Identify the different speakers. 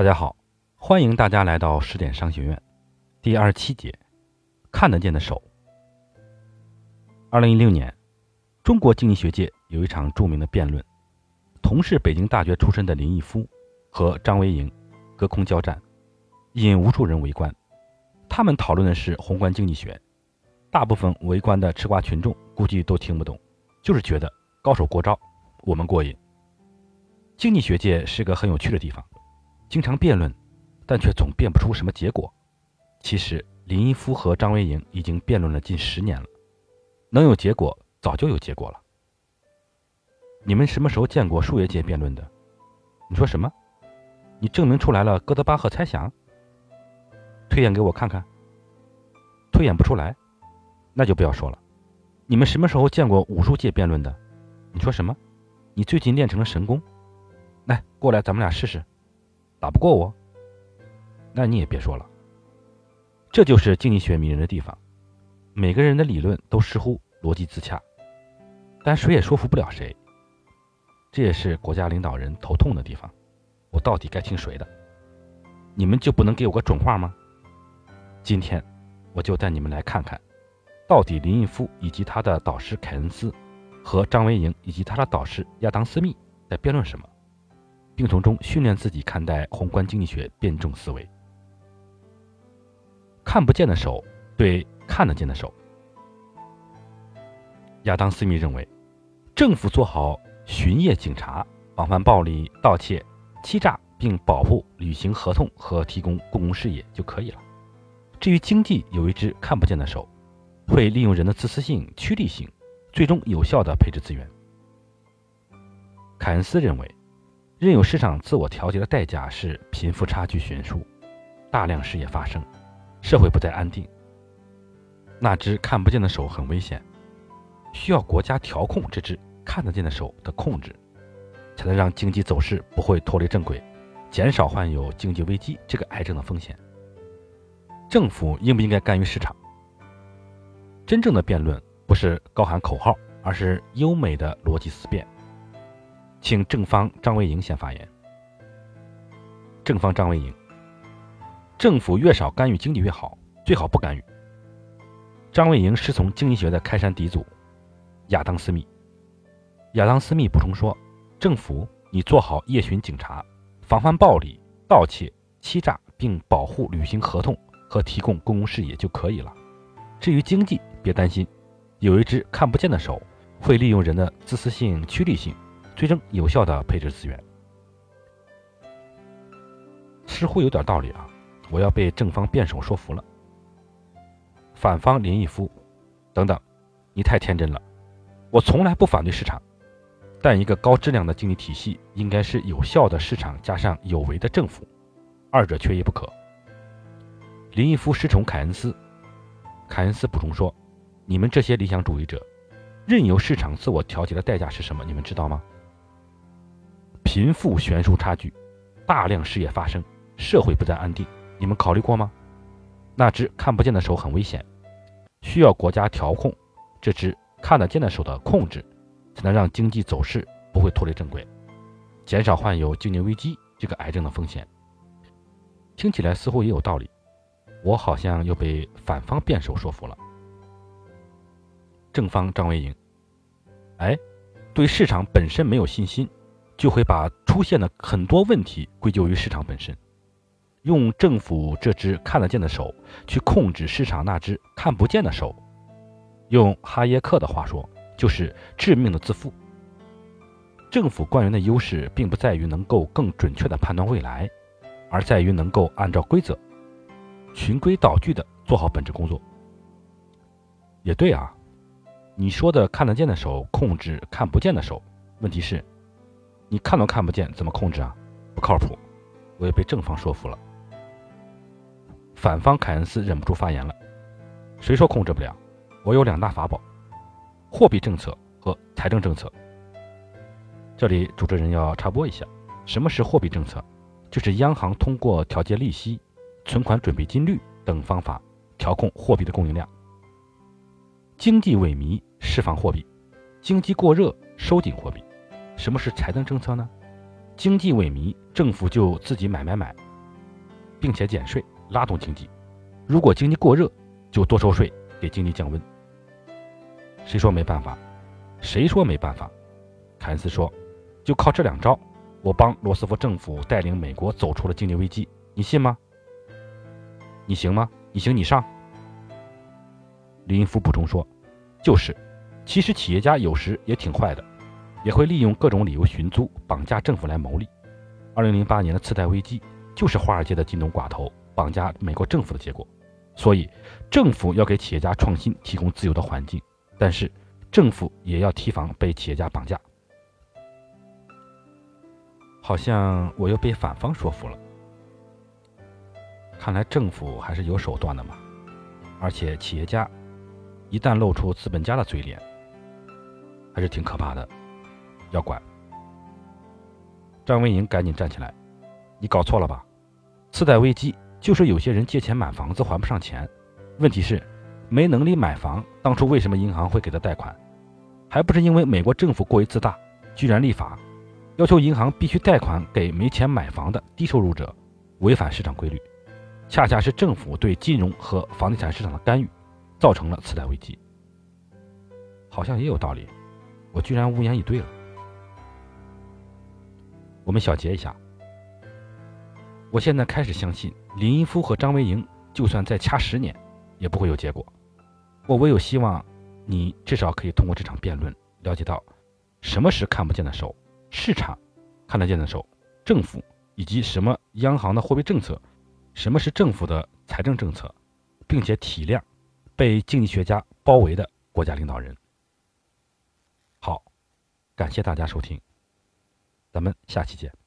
Speaker 1: 大家好，欢迎大家来到十点商学院第二十七节，看得见的手。二零一六年，中国经济学界有一场著名的辩论，同是北京大学出身的林毅夫和张维迎隔空交战，引无数人围观。他们讨论的是宏观经济学，大部分围观的吃瓜群众估计都听不懂，就是觉得高手过招，我们过瘾。经济学界是个很有趣的地方。经常辩论，但却总辩不出什么结果。其实林毅夫和张维迎已经辩论了近十年了，能有结果早就有结果了。你们什么时候见过数学界辩论的？你说什么？你证明出来了哥德巴赫猜想？推演给我看看。推演不出来，那就不要说了。你们什么时候见过武术界辩论的？你说什么？你最近练成了神功？来，过来，咱们俩试试。打不过我，那你也别说了。这就是经济学迷人的地方，每个人的理论都似乎逻辑自洽，但谁也说服不了谁。这也是国家领导人头痛的地方。我到底该听谁的？你们就不能给我个准话吗？今天我就带你们来看看，到底林毅夫以及他的导师凯恩斯和张维迎以及他的导师亚当斯密在辩论什么。并从中训练自己看待宏观经济学辩证思维。看不见的手对看得见的手。亚当·斯密认为，政府做好巡夜警察，防范暴力、盗窃、欺诈，并保护履行合同和提供公共事业就可以了。至于经济，有一只看不见的手，会利用人的自私性、趋利性，最终有效地配置资源。凯恩斯认为。任由市场自我调节的代价是贫富差距悬殊，大量失业发生，社会不再安定。那只看不见的手很危险，需要国家调控这只看得见的手的控制，才能让经济走势不会脱离正轨，减少患有经济危机这个癌症的风险。政府应不应该干预市场？真正的辩论不是高喊口号，而是优美的逻辑思辨。请正方张维迎先发言。正方张维迎，政府越少干预经济越好，最好不干预。张维迎师从经济学的开山鼻祖亚当斯密。亚当斯密补充说：“政府，你做好夜巡警察，防范暴力、盗窃、欺诈，并保护履行合同和提供公共事业就可以了。至于经济，别担心，有一只看不见的手，会利用人的自私性、趋利性。”最终有效的配置资源，似乎有点道理啊！我要被正方辩手说服了。反方林毅夫，等等，你太天真了。我从来不反对市场，但一个高质量的经济体系应该是有效的市场加上有为的政府，二者缺一不可。林毅夫师从凯恩斯，凯恩斯补充说：“你们这些理想主义者，任由市场自我调节的代价是什么？你们知道吗？”贫富悬殊差距，大量失业发生，社会不再安定。你们考虑过吗？那只看不见的手很危险，需要国家调控这只看得见的手的控制，才能让经济走势不会脱离正轨，减少患有经济危机这个癌症的风险。听起来似乎也有道理，我好像又被反方辩手说服了。正方张维迎，哎，对市场本身没有信心。就会把出现的很多问题归咎于市场本身，用政府这只看得见的手去控制市场那只看不见的手，用哈耶克的话说，就是致命的自负。政府官员的优势并不在于能够更准确地判断未来，而在于能够按照规则，循规蹈矩地做好本职工作。也对啊，你说的看得见的手控制看不见的手，问题是。你看都看不见，怎么控制啊？不靠谱！我也被正方说服了。反方凯恩斯忍不住发言了：“谁说控制不了？我有两大法宝：货币政策和财政政策。”这里主持人要插播一下：什么是货币政策？就是央行通过调节利息、存款准备金率等方法调控货币的供应量。经济萎靡，释放货币；经济过热，收紧货币。什么是财政政策呢？经济萎靡，政府就自己买买买，并且减税拉动经济；如果经济过热，就多收税给经济降温。谁说没办法？谁说没办法？凯恩斯说：“就靠这两招，我帮罗斯福政府带领美国走出了经济危机，你信吗？你行吗？你行你上。”李英夫补充说：“就是，其实企业家有时也挺坏的，也会利用各种理由寻租、绑架政府来牟利。二零零八年的次贷危机就是华尔街的金融寡头绑架美国政府的结果。所以，政府要给企业家创新提供自由的环境，但是政府也要提防被企业家绑架。”好像我又被反方说服了。看来政府还是有手段的嘛，而且企业家。一旦露出资本家的嘴脸，还是挺可怕的，要管。张维迎赶紧站起来：“你搞错了吧？次贷危机就是有些人借钱买房子还不上钱，问题是没能力买房。当初为什么银行会给他贷款？还不是因为美国政府过于自大，居然立法要求银行必须贷款给没钱买房的低收入者，违反市场规律。恰恰是政府对金融和房地产市场的干预。”造成了次贷危机，好像也有道理，我居然无言以对了。我们小结一下，我现在开始相信林一夫和张维迎，就算再掐十年，也不会有结果。我唯有希望你至少可以通过这场辩论，了解到什么是看不见的手，市场看得见的手，政府以及什么央行的货币政策，什么是政府的财政政策，并且体谅。被经济学家包围的国家领导人。好，感谢大家收听，咱们下期见。